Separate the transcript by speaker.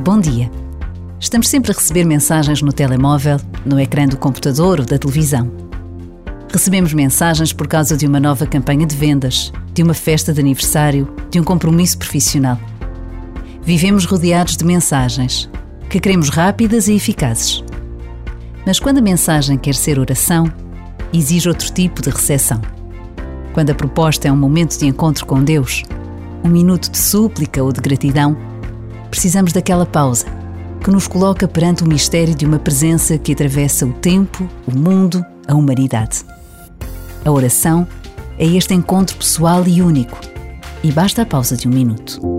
Speaker 1: Bom dia. Estamos sempre a receber mensagens no telemóvel, no ecrã do computador ou da televisão. Recebemos mensagens por causa de uma nova campanha de vendas, de uma festa de aniversário, de um compromisso profissional. Vivemos rodeados de mensagens, que queremos rápidas e eficazes. Mas quando a mensagem quer ser oração, exige outro tipo de recepção. Quando a proposta é um momento de encontro com Deus, um minuto de súplica ou de gratidão, precisamos daquela pausa que nos coloca perante o mistério de uma presença que atravessa o tempo, o mundo, a humanidade. A oração é este encontro pessoal e único, e basta a pausa de um minuto.